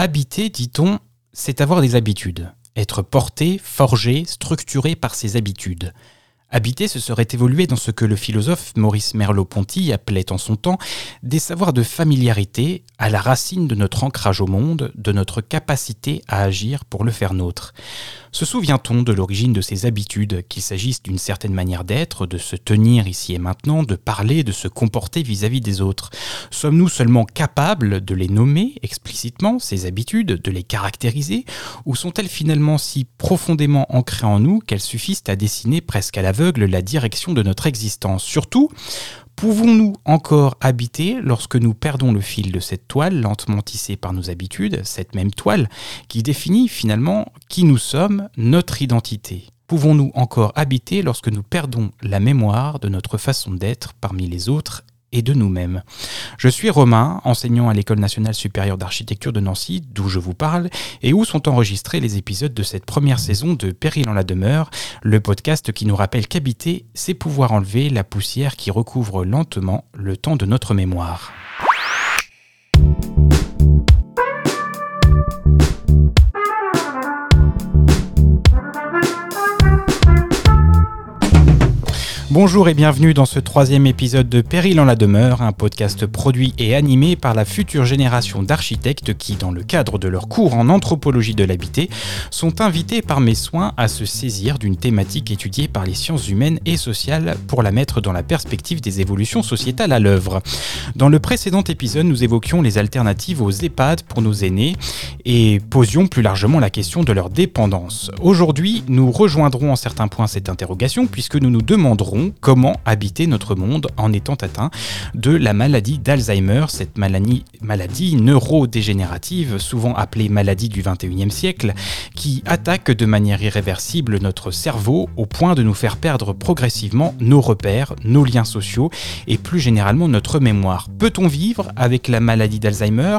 Habiter, dit-on, c'est avoir des habitudes, être porté, forgé, structuré par ses habitudes. Habiter, ce serait évoluer dans ce que le philosophe Maurice Merleau-Ponty appelait en son temps des savoirs de familiarité à la racine de notre ancrage au monde, de notre capacité à agir pour le faire nôtre. Se souvient-on de l'origine de ces habitudes, qu'il s'agisse d'une certaine manière d'être, de se tenir ici et maintenant, de parler, de se comporter vis-à-vis des autres? Sommes-nous seulement capables de les nommer explicitement, ces habitudes, de les caractériser, ou sont-elles finalement si profondément ancrées en nous qu'elles suffisent à dessiner presque à la direction de notre existence. Surtout, Pouvons-nous encore habiter lorsque nous perdons le fil de cette toile lentement tissée par nos habitudes, cette même toile qui définit finalement qui nous sommes, notre identité? Pouvons-nous encore habiter lorsque nous perdons la mémoire de notre façon d'être parmi les autres et de nous-mêmes. Je suis Romain, enseignant à l'École nationale supérieure d'architecture de Nancy, d'où je vous parle, et où sont enregistrés les épisodes de cette première saison de Péril en la demeure, le podcast qui nous rappelle qu'habiter, c'est pouvoir enlever la poussière qui recouvre lentement le temps de notre mémoire. Bonjour et bienvenue dans ce troisième épisode de Péril en la demeure, un podcast produit et animé par la future génération d'architectes qui, dans le cadre de leur cours en anthropologie de l'habité, sont invités par mes soins à se saisir d'une thématique étudiée par les sciences humaines et sociales pour la mettre dans la perspective des évolutions sociétales à l'œuvre. Dans le précédent épisode, nous évoquions les alternatives aux EHPAD pour nos aînés et posions plus largement la question de leur dépendance. Aujourd'hui, nous rejoindrons en certains points cette interrogation puisque nous nous demanderons comment habiter notre monde en étant atteint de la maladie d'Alzheimer, cette maladie, neurodégénérative, souvent appelée maladie du 21e siècle, qui attaque de manière irréversible notre cerveau au point de nous faire perdre progressivement nos repères, nos liens sociaux et plus généralement notre mémoire. Peut-on vivre avec la maladie d'Alzheimer?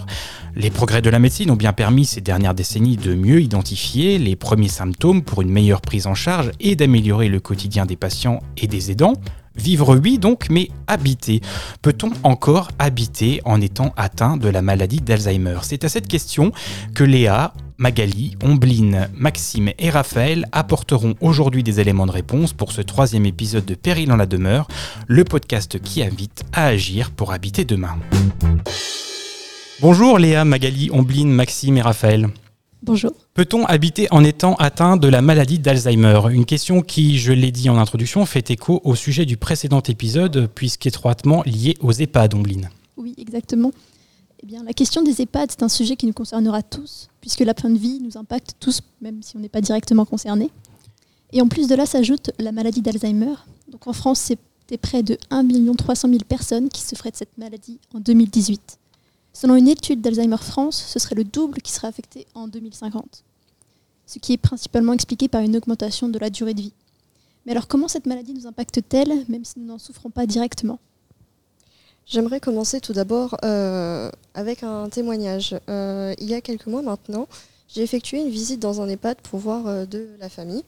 Les progrès de la médecine ont bien permis ces dernières décennies de mieux identifier les premiers symptômes pour une meilleure prise en charge et d'améliorer le quotidien des patients et des Vivre oui donc, mais habiter. Peut-on encore habiter en étant atteint de la maladie d'Alzheimer? C'est à cette question que Léa, Magali, Ombline, Maxime et Raphaël apporteront aujourd'hui des éléments de réponse pour ce troisième épisode de Péril en la demeure, le podcast qui invite à agir pour habiter demain. Bonjour Léa, Magali, Ombline, Maxime et Raphaël. Bonjour. Peut-on habiter en étant atteint de la maladie d'Alzheimer? Une question qui, je l'ai dit en introduction, fait écho au sujet du précédent épisode, puisqu'étroitement lié aux EHPAD, Ombline. Oui, exactement. Eh bien, la question des EHPAD, c'est un sujet qui nous concernera tous, puisque la fin de vie nous impacte tous, même si on n'est pas directement concerné. Et en plus de là s'ajoute la maladie d'Alzheimer. Donc en France, c'était près de 1 300 000 personnes qui souffraient de cette maladie en 2018. Selon une étude d'Alzheimer France, ce serait le double qui serait affecté en 2050, ce qui est principalement expliqué par une augmentation de la durée de vie. Mais alors comment cette maladie nous impacte-t-elle, même si nous n'en souffrons pas directement? J'aimerais commencer tout d'abord euh, avec un témoignage. Euh, il y a quelques mois maintenant, j'ai effectué une visite dans un EHPAD pour voir euh, de la famille.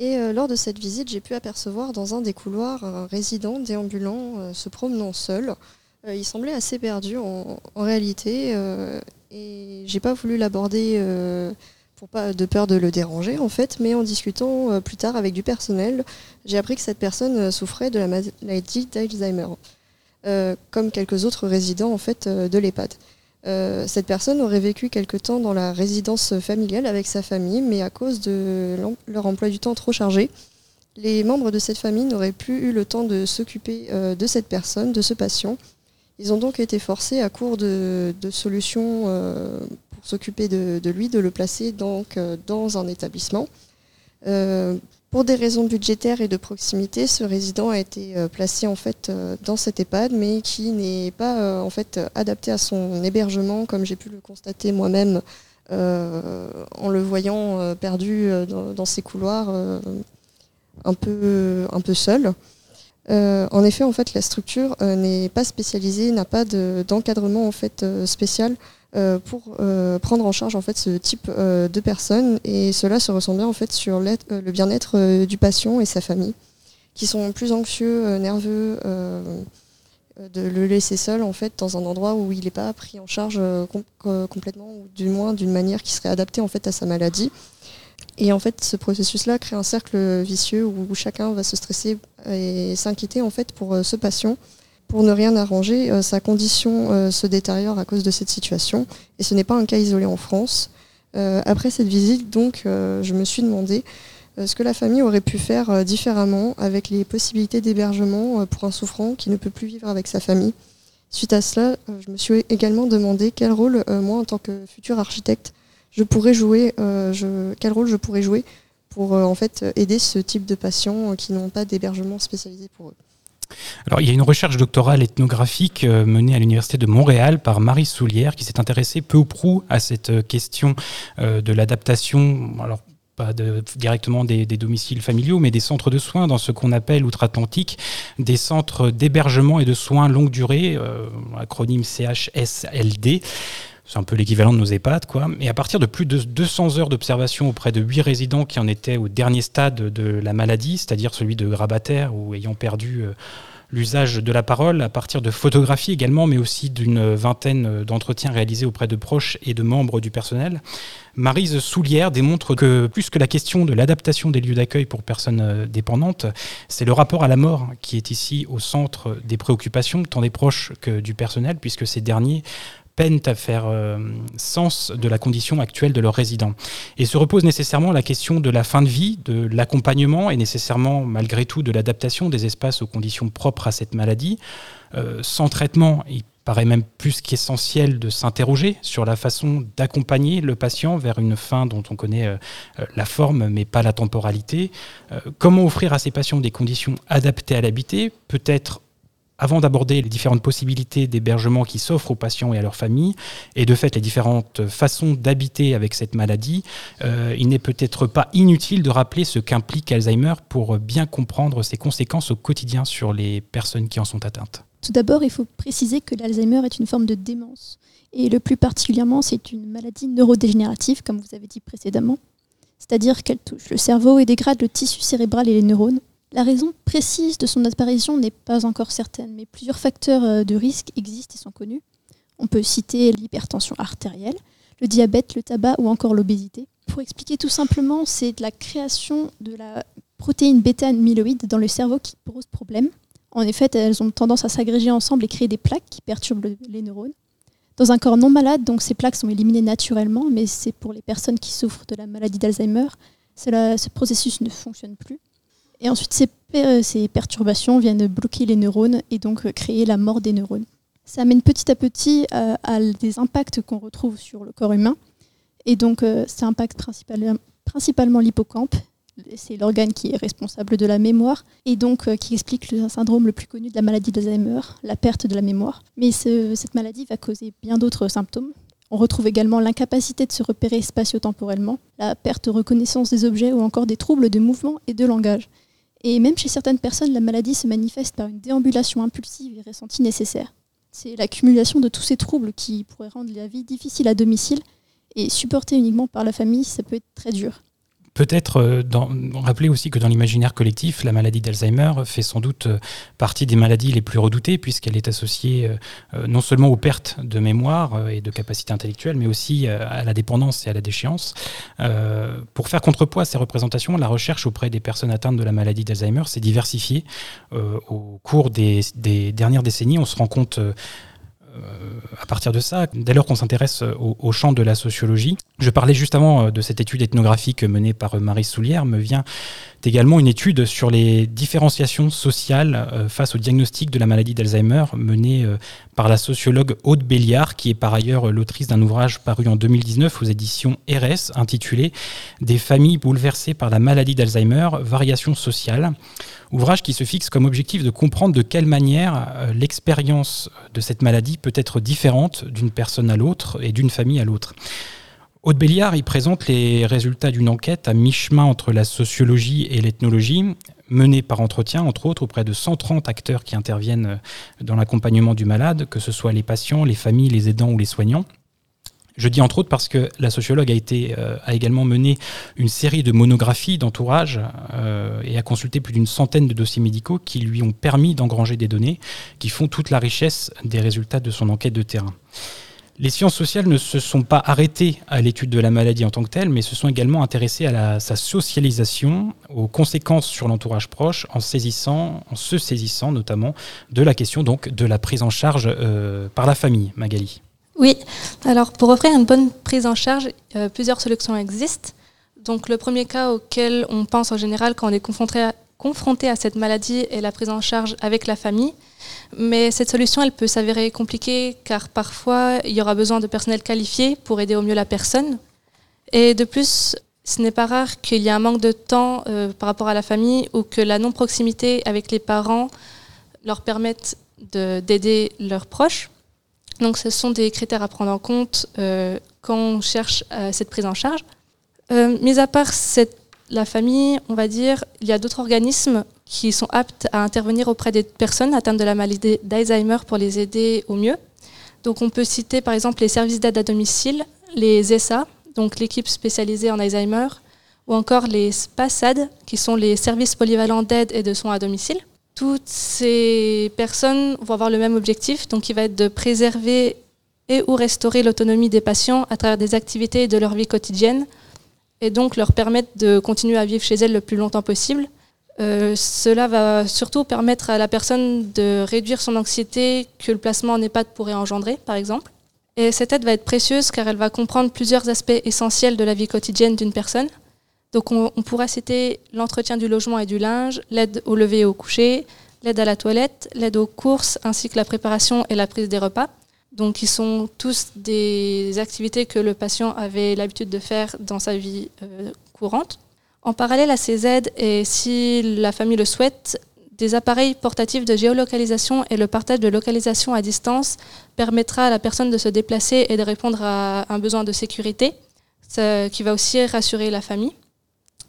Et lors de cette visite, j'ai pu apercevoir dans un des couloirs un résident déambulant se promenant seul. Euh, il semblait assez perdu en, réalité euh, et j'ai pas voulu l'aborder euh, pour pas de peur de le déranger en fait, mais en discutant plus tard avec du personnel, j'ai appris que cette personne souffrait de la maladie d'Alzheimer, comme quelques autres résidents en fait de l'EHPAD. cette personne aurait vécu quelque temps dans la résidence familiale avec sa famille, mais à cause de leur emploi du temps trop chargé, les membres de cette famille n'auraient plus eu le temps de s'occuper de cette personne, de ce patient, ils ont donc été forcés, à court de, solutions euh, pour s'occuper de, lui, de le placer donc, euh, dans un établissement. Euh, pour des raisons budgétaires et de proximité, ce résident a été placé en fait dans cet EHPAD, mais qui n'est pas en fait adapté à son hébergement, comme j'ai pu le constater moi-même en le voyant perdu dans, dans, ces couloirs, un peu un peu seul. Euh, en effet, la structure euh, n'est pas spécialisée, n'a pas d'encadrement en fait euh, spécial pour prendre en charge ce type de personnes et cela se ressent bien en fait sur le bien-être du patient et sa famille qui sont plus anxieux, nerveux, de le laisser seul en fait dans un endroit où il n'est pas pris en charge complètement ou du moins d'une manière qui serait adaptée en fait à sa maladie. Et en fait, ce processus-là crée un cercle vicieux où chacun va se stresser et s'inquiéter en fait pour ce patient. Pour ne rien arranger, sa condition se détériore à cause de cette situation. Et ce n'est pas un cas isolé en France. après cette visite, donc, je me suis demandé euh, ce que la famille aurait pu faire euh, différemment avec les possibilités d'hébergement euh, pour un souffrant qui ne peut plus vivre avec sa famille. Suite à cela, je me suis également demandé quel rôle, moi, en tant que futur architecte, je pourrais jouer, quel rôle je pourrais jouer pour en fait aider ce type de patients qui n'ont pas d'hébergement spécialisé pour eux. Alors, il y a une recherche doctorale ethnographique menée à l'Université de Montréal par Marie Soulière qui s'est intéressée peu ou prou à cette question de l'adaptation. Alors, pas directement des, domiciles familiaux, mais des centres de soins dans ce qu'on appelle outre-Atlantique des centres d'hébergement et de soins longue durée, euh, acronyme CHSLD. C'est un peu l'équivalent de nos EHPAD, quoi. Et à partir de plus de 200 heures d'observation auprès de 8 résidents qui en étaient au dernier stade de la maladie, c'est-à-dire celui de grabataire ou ayant perdu euh, l'usage de la parole à partir de photographies également, mais aussi d'une vingtaine d'entretiens réalisés auprès de proches et de membres du personnel. Marise Soulière démontre que plus que la question de l'adaptation des lieux d'accueil pour personnes euh, dépendantes, c'est le rapport à la mort qui est ici au centre des préoccupations, tant des proches que du personnel, puisque ces derniers peinent à faire euh, sens de la condition actuelle de leurs résidents. Et se repose nécessairement la question de la fin de vie, de l'accompagnement et nécessairement, malgré tout, de l'adaptation des espaces aux conditions propres à cette maladie. Euh, sans traitement, il paraît même plus qu'essentiel de s'interroger sur la façon d'accompagner le patient vers une fin dont on connaît euh, la forme mais pas la temporalité. comment offrir à ces patients des conditions adaptées à l'habiter, peut-être avant d'aborder les différentes possibilités d'hébergement qui s'offrent aux patients et à leurs familles, et de fait les différentes façons d'habiter avec cette maladie, euh, il n'est peut-être pas inutile de rappeler ce qu'implique Alzheimer pour bien comprendre ses conséquences au quotidien sur les personnes qui en sont atteintes. Tout d'abord, il faut préciser que l'Alzheimer est une forme de démence, et le plus particulièrement, c'est une maladie neurodégénérative, comme vous avez dit précédemment, c'est-à-dire qu'elle touche le cerveau et dégrade le tissu cérébral et les neurones, la raison précise de son apparition n'est pas encore certaine, mais plusieurs facteurs euh, de risque existent et sont connus. On peut citer l'hypertension artérielle, le diabète, le tabac ou encore l'obésité. Pour expliquer tout simplement, c'est la création de la protéine bêta-amyloïde dans le cerveau qui pose problème. En effet, elles ont tendance à s'agréger ensemble et créer des plaques qui perturbent les neurones. Dans un corps non malade, donc ces plaques sont éliminées naturellement, mais c'est pour les personnes qui souffrent de la maladie d'Alzheimer, ce processus ne fonctionne plus. Et ensuite, ces, perturbations viennent bloquer les neurones et donc euh, créer la mort des neurones. Ça amène petit à petit euh, à, des impacts qu'on retrouve sur le corps humain. Et donc, euh, ça impacte principalement l'hippocampe. C'est l'organe qui est responsable de la mémoire et donc qui explique le syndrome le plus connu de la maladie d'Alzheimer, la perte de la mémoire. Mais cette maladie va causer bien d'autres symptômes, on retrouve également l'incapacité de se repérer spatio-temporellement, la perte de reconnaissance des objets ou encore des troubles de mouvement et de langage. Et même chez certaines personnes, la maladie se manifeste par une déambulation impulsive et ressentie nécessaire. C'est l'accumulation de tous ces troubles qui pourraient rendre la vie difficile à domicile et supporter uniquement par la famille, ça peut être très dur. Peut-être euh, rappeler aussi que dans l'imaginaire collectif, la maladie d'Alzheimer fait sans doute euh, partie des maladies les plus redoutées, puisqu'elle est associée euh, non seulement aux pertes de mémoire et de capacité intellectuelle, mais aussi à la dépendance et à la déchéance. pour faire contrepoids à ces représentations, la recherche auprès des personnes atteintes de la maladie d'Alzheimer s'est diversifiée. au cours des, des, dernières décennies, on se rend compte à partir de ça, dès lors qu'on s'intéresse au, champ de la sociologie, je parlais juste avant euh, de cette étude ethnographique menée par euh, Marie Soulière, me vient également une étude sur les différenciations sociales euh, face au diagnostic de la maladie d'Alzheimer menée par la sociologue Aude Béliard, qui est par ailleurs l'autrice d'un ouvrage paru en 2019 aux éditions RS intitulé Des familles bouleversées par la maladie d'Alzheimer, variations sociales. Ouvrage qui se fixe comme objectif de comprendre de quelle manière l'expérience de cette maladie peut être différente d'une personne à l'autre et d'une famille à l'autre. Aude Béliard y présente les résultats d'une enquête à mi-chemin entre la sociologie et l'ethnologie, menée par entretien, entre autres, auprès de 130 acteurs qui interviennent dans l'accompagnement du malade, que ce soit les patients, les familles, les aidants ou les soignants. Je dis entre autres parce que la sociologue a, a également mené une série de monographies d'entourage et a consulté plus d'une centaine de dossiers médicaux qui lui ont permis d'engranger des données qui font toute la richesse des résultats de son enquête de terrain. Les sciences sociales ne se sont pas arrêtées à l'étude de la maladie en tant que telle, mais se sont également intéressées à sa socialisation, aux conséquences sur l'entourage proche, en saisissant, en se saisissant notamment de la question donc de la prise en charge euh, par la famille. Magali. Oui, alors pour offrir une bonne prise en charge, euh, plusieurs solutions existent. Donc le premier cas auquel on pense en général quand on est confronté à, confronté à cette maladie est la prise en charge avec la famille. Mais cette solution, elle peut s'avérer compliquée car parfois, il y aura besoin de personnel qualifié pour aider au mieux la personne. Et de plus, ce n'est pas rare qu'il y ait un manque de temps euh, par rapport à la famille ou que la non-proximité avec les parents leur permette d'aider leurs proches. Donc ce sont des critères à prendre en compte euh, quand on cherche euh, cette prise en charge. mis à part cette la famille, on va dire, il y a d'autres organismes qui sont aptes à intervenir auprès des personnes atteintes de la maladie d'Alzheimer pour les aider au mieux. Donc on peut citer par exemple les services d'aide à domicile, les ESA, donc l'équipe spécialisée en Alzheimer, ou encore les SPASAD, qui sont les services polyvalents d'aide et de soins à domicile. Toutes ces personnes vont avoir le même objectif, donc il va être de préserver et ou restaurer l'autonomie des patients à travers des activités de leur vie quotidienne et donc leur permettre de continuer à vivre chez elle le plus longtemps possible. Euh, cela va surtout permettre à la personne de réduire son anxiété que le placement en EHPAD pourrait engendrer, par exemple. Et cette aide va être précieuse car elle va comprendre plusieurs aspects essentiels de la vie quotidienne d'une personne. Donc on, on pourra citer l'entretien du logement et du linge, l'aide au lever et au coucher, l'aide à la toilette, l'aide aux courses ainsi que la préparation et la prise des repas. Donc, ils sont tous des activités que le patient avait l'habitude de faire dans sa vie euh, courante. En parallèle à ces aides, et si la famille le souhaite, des appareils portatifs de géolocalisation et le partage de localisation à distance permettra à la personne de se déplacer et de répondre à un besoin de sécurité, ce qui va aussi rassurer la famille.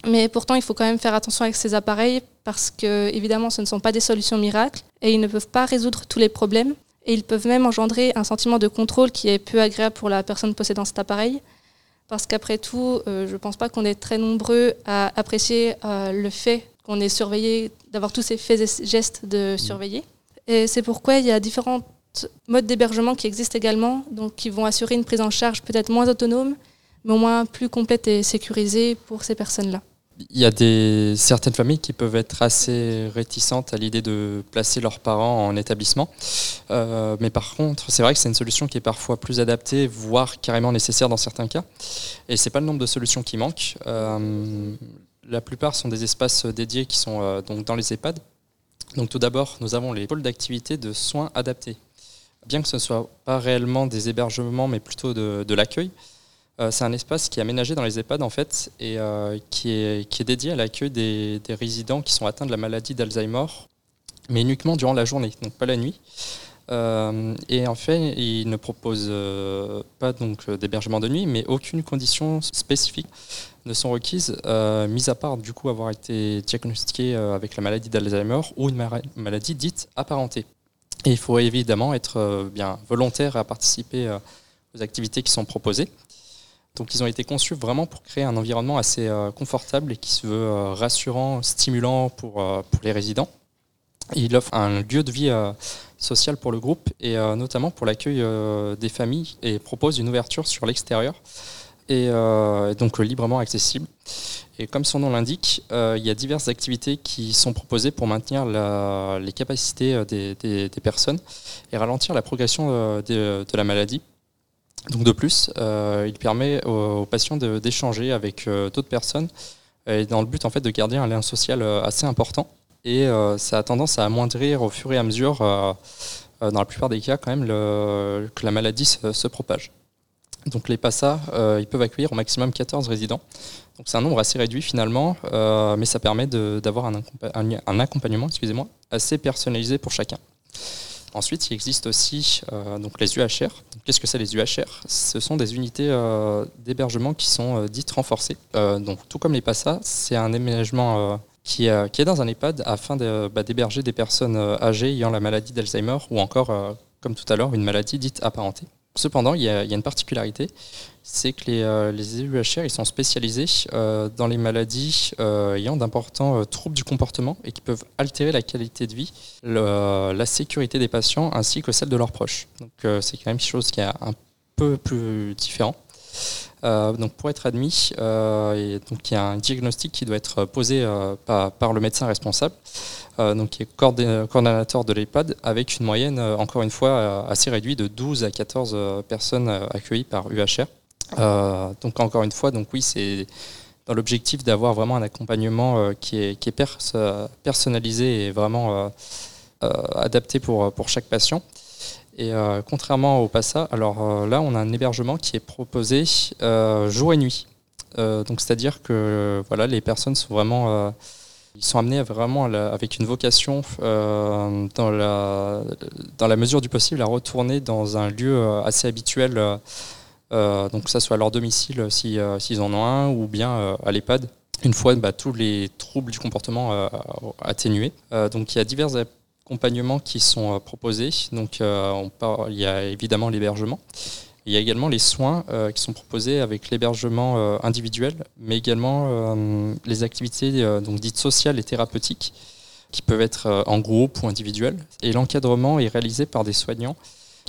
Mais pourtant, il faut quand même faire attention avec ces appareils parce que, évidemment, ce ne sont pas des solutions miracles et ils ne peuvent pas résoudre tous les problèmes. Et ils peuvent même engendrer un sentiment de contrôle qui est peu agréable pour la personne possédant cet appareil. Parce qu'après tout, euh, je ne pense pas qu'on est très nombreux à apprécier euh, le fait qu'on est surveillé, d'avoir tous ces faits et gestes de mmh. surveiller. Et c'est pourquoi il y a différents modes d'hébergement qui existent également, donc qui vont assurer une prise en charge peut-être moins autonome, mais au moins plus complète et sécurisée pour ces personnes-là il y a des, certaines familles qui peuvent être assez réticentes à l'idée de placer leurs parents en établissement. Euh, mais par contre, c'est vrai que c'est une solution qui est parfois plus adaptée, voire carrément nécessaire dans certains cas. Et c'est pas le nombre de solutions qui manquent. Euh, la plupart sont des espaces dédiés qui sont euh, donc dans les EHPAD. Donc tout d'abord, nous avons les pôles d'activité de soins adaptés. Bien que ce ne soit pas réellement des hébergements, mais plutôt de, l'accueil, c'est un espace qui est aménagé dans les EHPAD en fait et euh, qui, est, dédié à l'accueil des, résidents qui sont atteints de la maladie d'Alzheimer, mais uniquement durant la journée, donc pas la nuit. Euh, et en fait, il ne propose pas donc d'hébergement de nuit, mais aucune condition spécifique ne sont requises, mis à part du coup avoir été diagnostiqué avec la maladie d'Alzheimer ou une maladie dite apparentée. Et il faut évidemment être bien volontaire à participer aux activités qui sont proposées. Donc ils ont été conçus vraiment pour créer un environnement assez euh, confortable et qui se veut euh, rassurant, stimulant pour, euh, pour les résidents. il offre un lieu de vie social pour le groupe et notamment pour l'accueil des familles et propose une ouverture sur l'extérieur et donc librement accessible. Et comme son nom l'indique, il y a diverses activités qui sont proposées pour maintenir les capacités des, personnes et ralentir la progression de la maladie. Donc de plus, euh, il permet aux, patients d'échanger avec euh, d'autres personnes dans le but en fait de garder un lien social euh, assez important. Et ça a tendance à amoindrir au fur et à mesure, dans la plupart des cas quand même, que la maladie se, propage. Donc les PASA, ils peuvent accueillir au maximum 14 résidents. Donc c'est un nombre assez réduit finalement, mais ça permet d'avoir un, un, accompagnement excusez-moi, assez personnalisé pour chacun. Ensuite, il existe aussi euh, les UHR. Qu'est-ce que c'est les UHR Ce sont des unités euh, d'hébergement qui sont euh, dites renforcées. donc, tout comme les PASA, c'est un aménagement qui, qui, est dans un EHPAD afin bah, d'héberger des personnes âgées ayant la maladie d'Alzheimer ou encore, comme tout à l'heure, une maladie dite apparentée. Cependant, il y, a, une particularité, c'est que les, euh, les ils sont spécialisés euh, dans les maladies euh, ayant d'importants troubles du comportement et qui peuvent altérer la qualité de vie, la sécurité des patients ainsi que celle de leurs proches. Donc c'est quand même quelque chose qui est un peu plus différent. donc pour être admis, donc il y a un diagnostic qui doit être posé par, le médecin responsable. Donc qui est coordonnateur de l'EHPAD, avec une moyenne, encore une fois, assez réduite de 12 à 14 personnes accueillies par UHR. Donc encore une fois, donc oui, c'est dans l'objectif d'avoir vraiment un accompagnement qui est, qui est personnalisé et vraiment adapté pour, chaque patient. Et contrairement au PASSA, alors là, on a un hébergement qui est proposé jour et nuit. donc c'est-à-dire que voilà, les personnes sont vraiment ils sont amenés vraiment avec une vocation euh, dans, la, mesure du possible à retourner dans un lieu euh, assez habituel, euh, donc que ce soit à leur domicile s'ils en ont un ou bien à l'EHPAD une fois bah, tous les troubles du comportement atténués. donc il y a divers accompagnements qui sont proposés. Donc on il y a évidemment l'hébergement. Il y a également les soins euh, qui sont proposés avec l'hébergement euh, individuel, mais également euh, les activités donc dites sociales et thérapeutiques, qui peuvent être en groupe ou individuelles. Et l'encadrement est réalisé par des soignants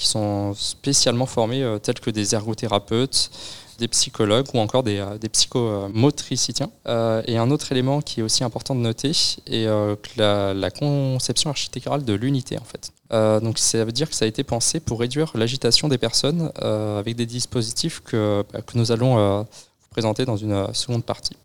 qui sont spécialement formés, tels que des ergothérapeutes, des psychologues ou encore des, des psychomotriciens. et un autre élément qui est aussi important de noter est la, conception architecturale de l'unité en fait. Euh, donc ça veut dire que ça a été pensé pour réduire l'agitation des personnes euh, avec des dispositifs que, bah, que nous allons euh, présenter dans une seconde partie.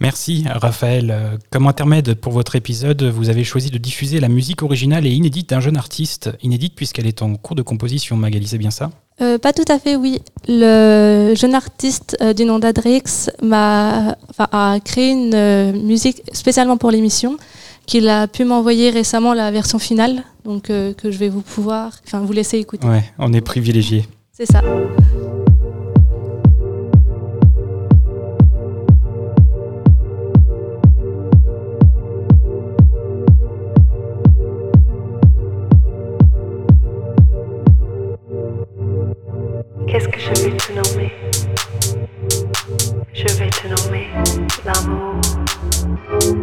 Merci Raphaël. Comme intermède pour votre épisode, vous avez choisi de diffuser la musique originale et inédite d'un jeune artiste, inédite puisqu'elle est en cours de composition. Magali, c'est bien ça? Pas tout à fait, oui. Le jeune artiste du nom d'Adrix a créé une musique spécialement pour l'émission qu'il a pu m'envoyer récemment la version finale, donc euh, que je vais vous pouvoir, enfin vous laisser écouter. Ouais, on est privilégié. C'est ça. Qu'est-ce que je vais te nommer? Je vais te nommer l'amour,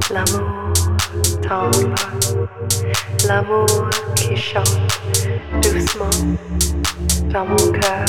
l'amour tendre, l'amour qui chante doucement dans mon cœur.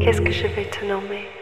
Qu'est-ce que je vais te nommer?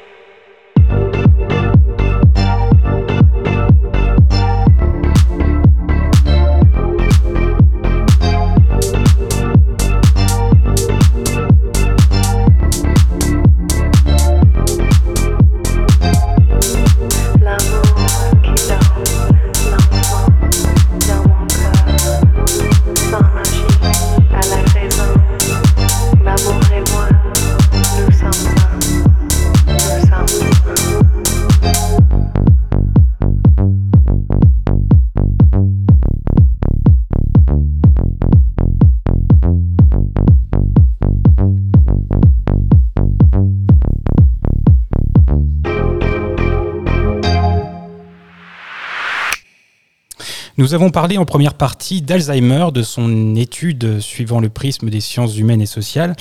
Nous avons parlé en première partie d'Alzheimer, de son étude suivant le prisme des sciences humaines et sociales.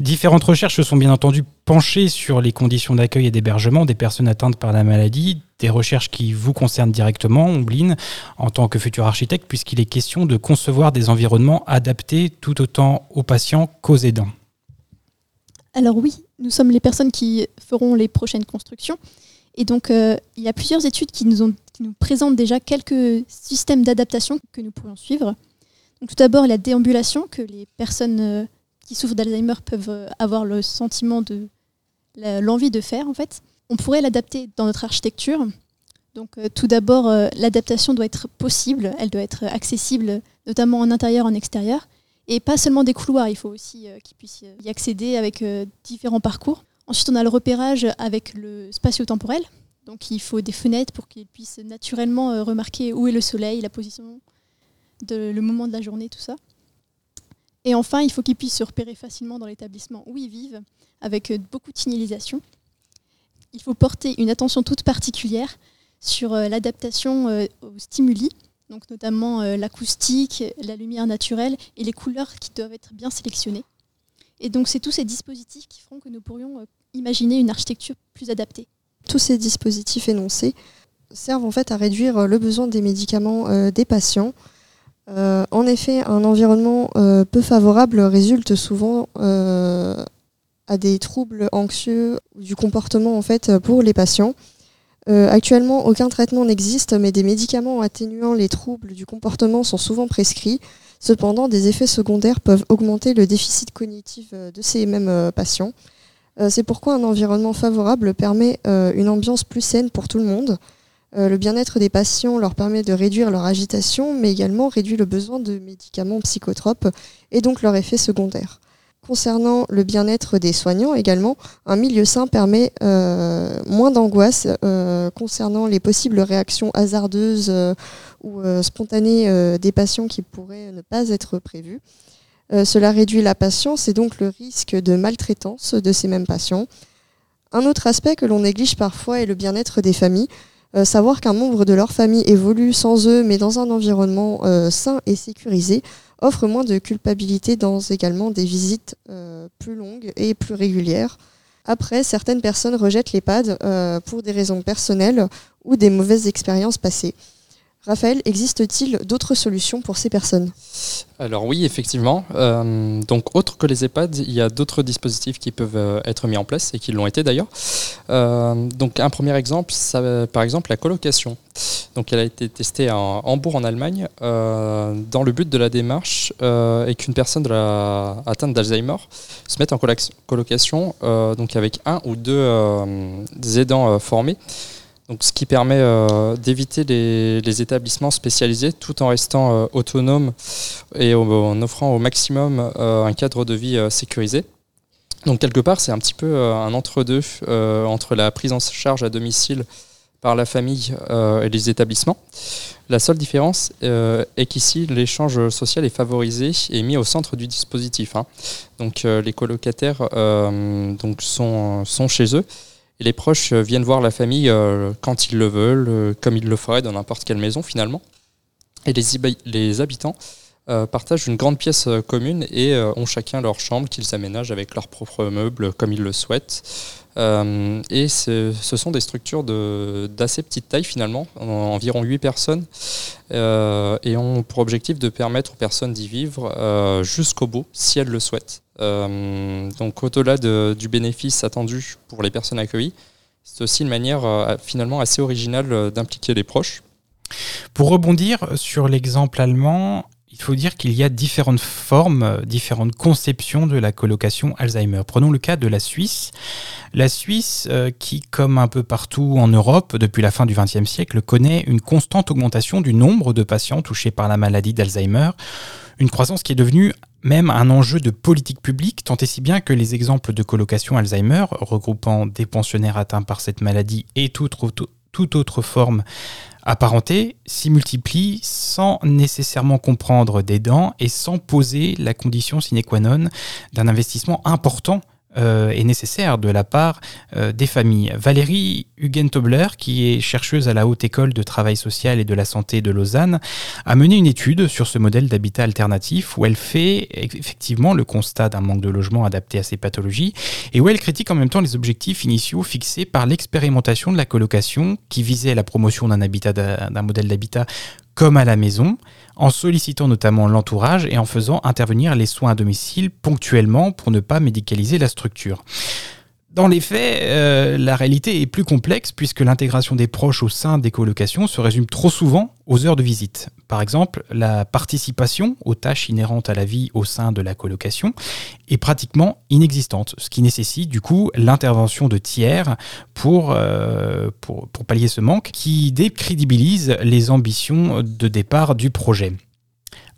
Différentes recherches se sont bien entendu penchées sur les conditions d'accueil et d'hébergement des personnes atteintes par la maladie, des recherches qui vous concernent directement, Ombline, en tant que futur architecte, puisqu'il est question de concevoir des environnements adaptés tout autant aux patients qu'aux aidants. Alors oui, nous sommes les personnes qui feront les prochaines constructions. Et donc, euh, il y a plusieurs études qui nous, ont, qui nous présentent déjà quelques systèmes d'adaptation que nous pourrions suivre. Donc, tout d'abord, la déambulation, que les personnes euh, qui souffrent d'Alzheimer peuvent euh, avoir le sentiment de l'envie de faire, en fait. On pourrait l'adapter dans notre architecture. Donc, euh, tout d'abord, l'adaptation doit être possible, elle doit être accessible, notamment en intérieur, en extérieur. Et pas seulement des couloirs, il faut aussi qu'ils puissent y accéder avec différents parcours. Ensuite, on a le repérage avec le spatio-temporel. Donc, il faut des fenêtres pour qu'ils puissent naturellement euh, remarquer où est le soleil, la position, de, le moment de la journée, tout ça. Et enfin, il faut qu'ils puissent se repérer facilement dans l'établissement où ils vivent, avec euh, beaucoup de signalisation. Il faut porter une attention toute particulière sur euh, l'adaptation aux stimuli, donc notamment l'acoustique, la lumière naturelle et les couleurs qui doivent être bien sélectionnées. Et donc, c'est tous ces dispositifs qui feront que nous pourrions imaginer une architecture plus adaptée. Tous ces dispositifs énoncés servent en fait à réduire euh, le besoin des médicaments euh, des patients. Euh, en effet, un environnement peu favorable résulte souvent à des troubles anxieux du comportement en fait pour les patients. Actuellement, aucun traitement n'existe, mais des médicaments atténuant les troubles du comportement sont souvent prescrits. Cependant, des effets secondaires peuvent augmenter le déficit cognitif de ces mêmes patients. Euh, C'est pourquoi un environnement favorable permet euh, une ambiance plus saine pour tout le monde. Euh, le bien-être des patients leur permet de réduire leur agitation, mais également réduit le besoin de médicaments psychotropes et donc leurs effets secondaires. Concernant le bien-être des soignants également, un milieu sain permet moins d'angoisse concernant les possibles réactions hasardeuses ou spontanées des patients qui pourraient ne pas être prévues. Euh, cela réduit la patience et donc le risque de maltraitance de ces mêmes patients. Un autre aspect que l'on néglige parfois est le bien-être des familles. Euh, savoir qu'un membre de leur famille évolue sans eux, mais dans un environnement euh, sain et sécurisé, offre moins de culpabilité dans également des visites plus longues et plus régulières. Après, certaines personnes rejettent l'EHPAD pour des raisons personnelles ou des mauvaises expériences passées. Raphaël, existe-t-il d'autres solutions pour ces personnes? Alors oui, effectivement. Euh, donc autre que les EHPAD, il y a d'autres dispositifs qui peuvent euh, être mis en place et qui l'ont été d'ailleurs. Euh, donc un premier exemple, par exemple la colocation. Donc elle a été testée à Hambourg en Allemagne dans le but de la démarche et qu'une personne atteinte d'Alzheimer se mette en coloc- colocation donc avec un ou deux aidants formés. Donc, ce qui permet euh, d'éviter les, établissements spécialisés tout en restant euh, autonome et en offrant au maximum euh, un cadre de vie euh, sécurisé. Donc quelque part, c'est un petit peu un entre-deux entre la prise en charge à domicile par la famille et les établissements. La seule différence est qu'ici, l'échange social est favorisé et mis au centre du dispositif. hein. Donc les colocataires donc, sont, sont chez eux et les proches euh, viennent voir la famille euh, quand ils le veulent, euh, comme ils le feraient dans n'importe quelle maison finalement. Et les, les habitants partagent une grande pièce commune et ont chacun leur chambre qu'ils aménagent avec leurs propres meubles comme ils le souhaitent. Euh, et ce, sont des structures d'assez petite taille finalement, en- environ 8 personnes, euh, et ont pour objectif de permettre aux personnes d'y vivre euh, jusqu'au bout si elles le souhaitent. Donc au-delà de- du bénéfice attendu pour les personnes accueillies, c'est aussi une manière finalement assez originale d'impliquer les proches. Pour rebondir sur l'exemple allemand, il faut dire qu'il y a différentes formes, euh, différentes conceptions de la colocation Alzheimer. Prenons le cas de la Suisse. La Suisse, euh, qui, comme un peu partout en Europe depuis la fin du XXe siècle, connaît une constante augmentation du nombre de patients touchés par la maladie d'Alzheimer, une croissance qui est devenue même un enjeu de politique publique, tant et si bien que les exemples de colocation Alzheimer, regroupant des pensionnaires atteints par cette maladie et toute autre, toute autre forme apparentés s'y multiplient sans nécessairement comprendre des dents et sans poser la condition sine qua non d'un investissement important euh, est nécessaire de la part euh, des familles. Valérie Huguen-Tobler, qui est chercheuse à la Haute École de Travail Social et de la Santé de Lausanne, a mené une étude sur ce modèle d'habitat alternatif où elle fait effectivement le constat d'un manque de logement adapté à ces pathologies et où elle critique en même temps les objectifs initiaux fixés par l'expérimentation de la colocation qui visait la promotion d'un habitat d'un modèle d'habitat comme à la maison, en sollicitant notamment l'entourage et en faisant intervenir les soins à domicile ponctuellement pour ne pas médicaliser la structure. Dans les faits, euh, la réalité est plus complexe puisque l'intégration des proches au sein des colocations se résume trop souvent aux heures de visite. Par exemple, la participation aux tâches inhérentes à la vie au sein de la colocation est pratiquement inexistante, ce qui nécessite du coup l'intervention de tiers pour, euh, pallier ce manque qui décrédibilise les ambitions de départ du projet.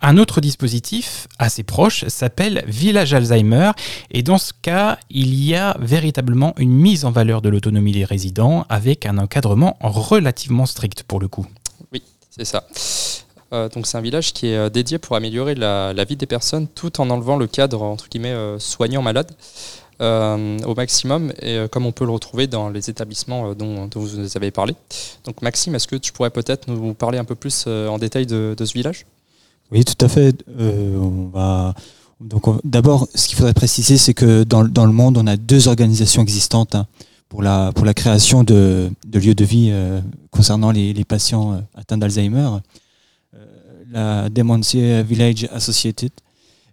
Un autre dispositif assez proche s'appelle Village Alzheimer et dans ce cas, il y a véritablement une mise en valeur de l'autonomie des résidents avec un encadrement relativement strict pour le coup. Oui, c'est ça. Euh, donc c'est un village qui est euh, dédié pour améliorer la, vie des personnes tout en enlevant le cadre entre guillemets euh, soignant malade au maximum et comme on peut le retrouver dans les établissements dont, vous nous avez parlé. Donc Maxime, est-ce que tu pourrais peut-être nous parler un peu plus en détail de ce village? Oui, tout à fait. Euh, d'abord, ce qu'il faudrait préciser, c'est que dans, le monde, on a deux organisations existantes hein, pour la création de, lieux de vie euh, concernant les, patients euh, atteints d'Alzheimer. La Dementia Village Associated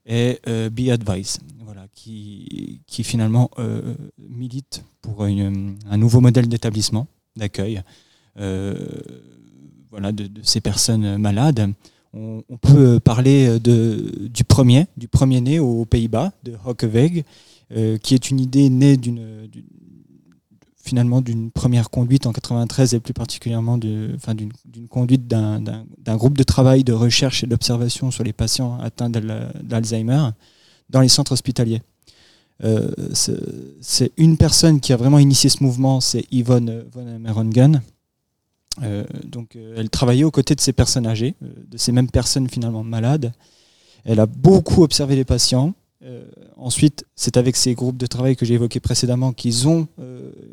et Be Advice, qui finalement milite pour un nouveau modèle d'établissement d'accueil, de, ces personnes malades on, peut parler de, du premier, du premier né aux Pays-Bas, de Hockeweg, euh, qui est une idée née d'une finalement d'une première conduite en 93 et plus particulièrement d'une conduite d'un groupe de travail de recherche et d'observation sur les patients atteints d'Alzheimer dans les centres hospitaliers. Euh, c'est une personne qui a vraiment initié ce mouvement, c'est Yvonne von Merongen, euh, donc, euh, elle travaillait aux côtés de ces personnes âgées, euh, de ces mêmes personnes finalement malades. Elle a beaucoup observé les patients. ensuite, c'est avec ces groupes de travail que j'ai évoqués précédemment qu'ils ont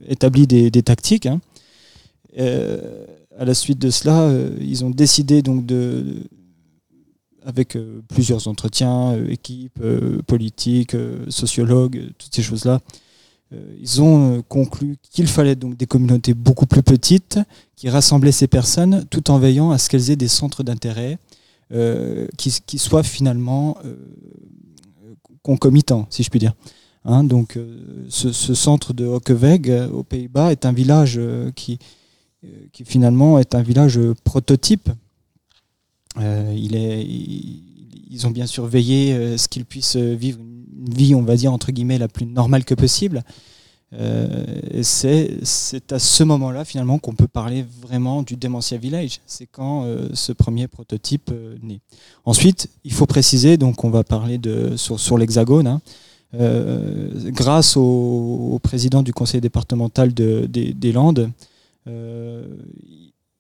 établi des, tactiques. Hein. à la suite de cela, ils ont décidé donc de, avec plusieurs entretiens, équipes, politiques, sociologues, toutes ces choses-là, euh, ils ont euh, conclu qu'il fallait donc des communautés beaucoup plus petites qui rassemblaient ces personnes tout en veillant à ce qu'elles aient des centres d'intérêt euh, qui, soient finalement concomitants, si je puis dire. Hein, donc ce, centre de Hockeweg aux Pays-Bas est un village qui, qui finalement est un village prototype. il est, ils ont bien surveillé ce qu'ils puissent vivre vie, on va dire, entre guillemets, la plus normale que possible. Euh, c'est à ce moment-là, finalement, qu'on peut parler vraiment du Dementia Village. C'est quand euh, ce premier prototype euh, naît. Ensuite, il faut préciser, donc on va parler de, sur, l'Hexagone, hein, euh, grâce au, président du conseil départemental de, des Landes,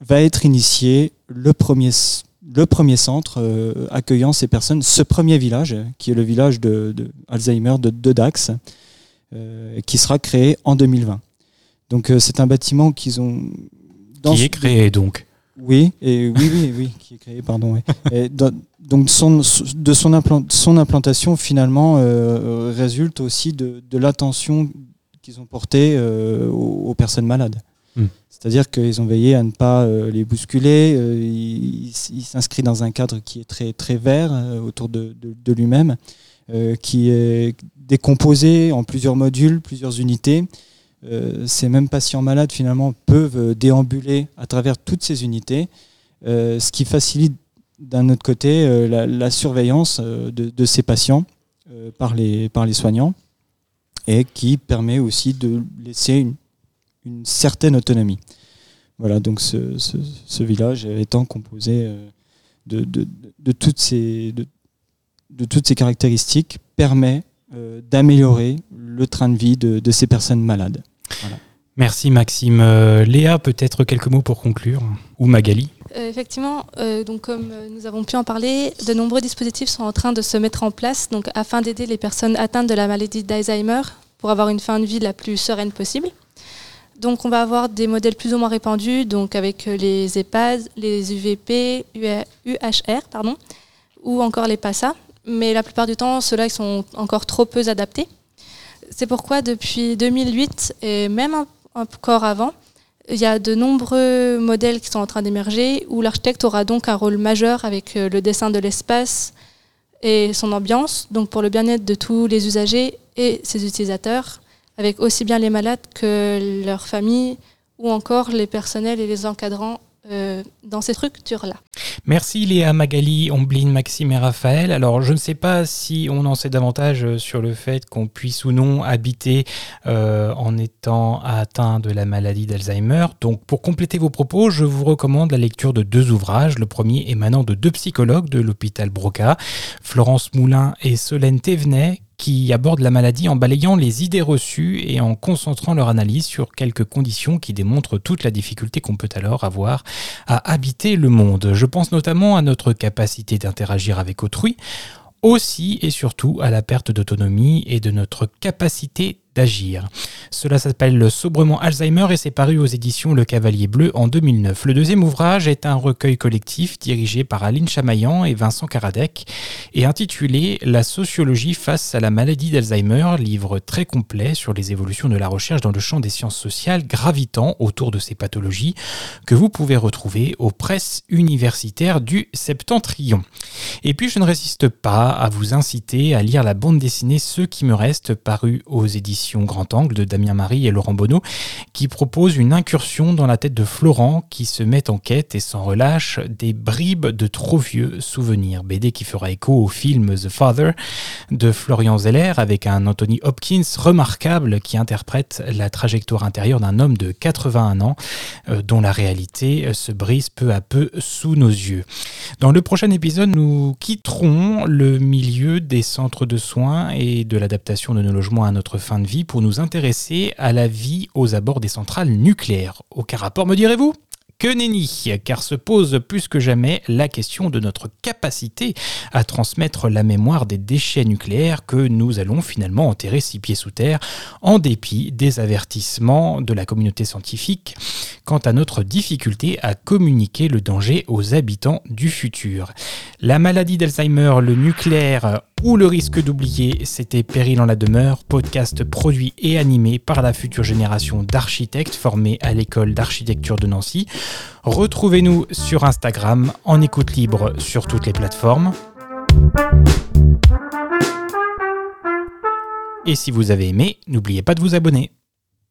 va être initié le premier le premier centre euh, accueillant ces personnes, ce premier village, qui est le village de, Alzheimer de, de Dax, euh, qui sera créé en 2020. Donc euh, c'est un bâtiment qu'ils ont... qui est créé donc oui, et oui, oui, oui, qui est créé, pardon. donc son, de son, son implantation finalement résulte aussi de, l'attention qu'ils ont portée aux, personnes malades. Hmm. C'est-à-dire qu'ils ont veillé à ne pas euh, les bousculer. Euh, il, s'inscrit dans un cadre qui est très, très vert euh, autour de, lui-même, qui est décomposé en plusieurs modules, plusieurs unités. ces mêmes patients malades finalement peuvent déambuler à travers toutes ces unités, ce qui facilite d'un autre côté la, surveillance de, ces patients par, les, par les soignants et qui permet aussi de laisser une, une certaine autonomie. Voilà, donc ce, ce, village étant composé euh, de, de, de, toutes, ces, de, toutes ces caractéristiques permet euh, d'améliorer le train de vie de, ces personnes malades. Merci Maxime. Euh, Léa, peut-être quelques mots pour conclure Ou Magali effectivement, donc comme nous avons pu en parler, de nombreux dispositifs sont en train de se mettre en place donc, afin d'aider les personnes atteintes de la maladie d'Alzheimer pour avoir une fin de vie la plus sereine possible. Donc on va avoir des modèles plus ou moins répandus, donc avec les EHPAD, les UVP, UHR, pardon, ou encore les PASA. Mais la plupart du temps, ceux-là sont encore trop peu adaptés. C'est pourquoi depuis 2008 et même encore avant, il y a de nombreux modèles qui sont en train d'émerger où l'architecte aura donc un rôle majeur avec le dessin de l'espace et son ambiance, donc pour le bien-être de tous les usagers et ses utilisateurs, avec aussi bien les malades que leurs familles ou encore les personnels et les encadrants euh, dans ces structures-là. Merci Léa, Magali, Ombline, Maxime et Raphaël. Alors je ne sais pas si on en sait davantage sur le fait qu'on puisse ou non habiter euh, en étant atteint de la maladie d'Alzheimer. Donc pour compléter vos propos, je vous recommande la lecture de deux ouvrages. Le premier émanant de deux psychologues de l'hôpital Broca, Florence Moulin et Solène Thévenet, qui abordent la maladie en balayant les idées reçues et en concentrant leur analyse sur quelques conditions qui démontrent toute la difficulté qu'on peut alors avoir à habiter le monde. Je pense notamment à notre capacité d'interagir avec autrui, aussi et surtout à la perte d'autonomie et de notre capacité d'agir. Cela s'appelle Sobrement Alzheimer et c'est paru aux éditions Le Cavalier Bleu en 2009. Le deuxième ouvrage est un recueil collectif dirigé par Aline Chamaillan et Vincent Karadec et intitulé La sociologie face à la maladie d'Alzheimer, livre très complet sur les évolutions de la recherche dans le champ des sciences sociales gravitant autour de ces pathologies que vous pouvez retrouver aux presses universitaires du Septentrion. Et puis je ne résiste pas à vous inciter à lire la bande dessinée Ceux qui me restent paru aux éditions Grand Angle de Damien Marie et Laurent Bonneau, qui propose une incursion dans la tête de Florent qui se met en quête et s'en relâche des bribes de trop vieux souvenirs. BD qui fera écho au film The Father de Florian Zeller avec un Anthony Hopkins remarquable qui interprète la trajectoire intérieure d'un homme de 81 ans euh, dont la réalité euh, se brise peu à peu sous nos yeux. Dans le prochain épisode, nous quitterons le milieu des centres de soins et de l'adaptation de nos logements à notre fin de pour nous intéresser à la vie aux abords des centrales nucléaires. Aucun rapport, me direz-vous? Que nenni, car se pose plus que jamais la question de notre capacité à transmettre la mémoire des déchets nucléaires que nous allons finalement enterrer six pieds sous terre, en dépit des avertissements de la communauté scientifique quant à notre difficulté à communiquer le danger aux habitants du futur. La maladie d'Alzheimer, le nucléaire ou le risque d'oublier, c'était Péril en la demeure, podcast produit et animé par la future génération d'architectes formés à l'école d'architecture de Nancy. Retrouvez-nous sur Instagram en écoute libre sur toutes les plateformes. Et si vous avez aimé, n'oubliez pas de vous abonner.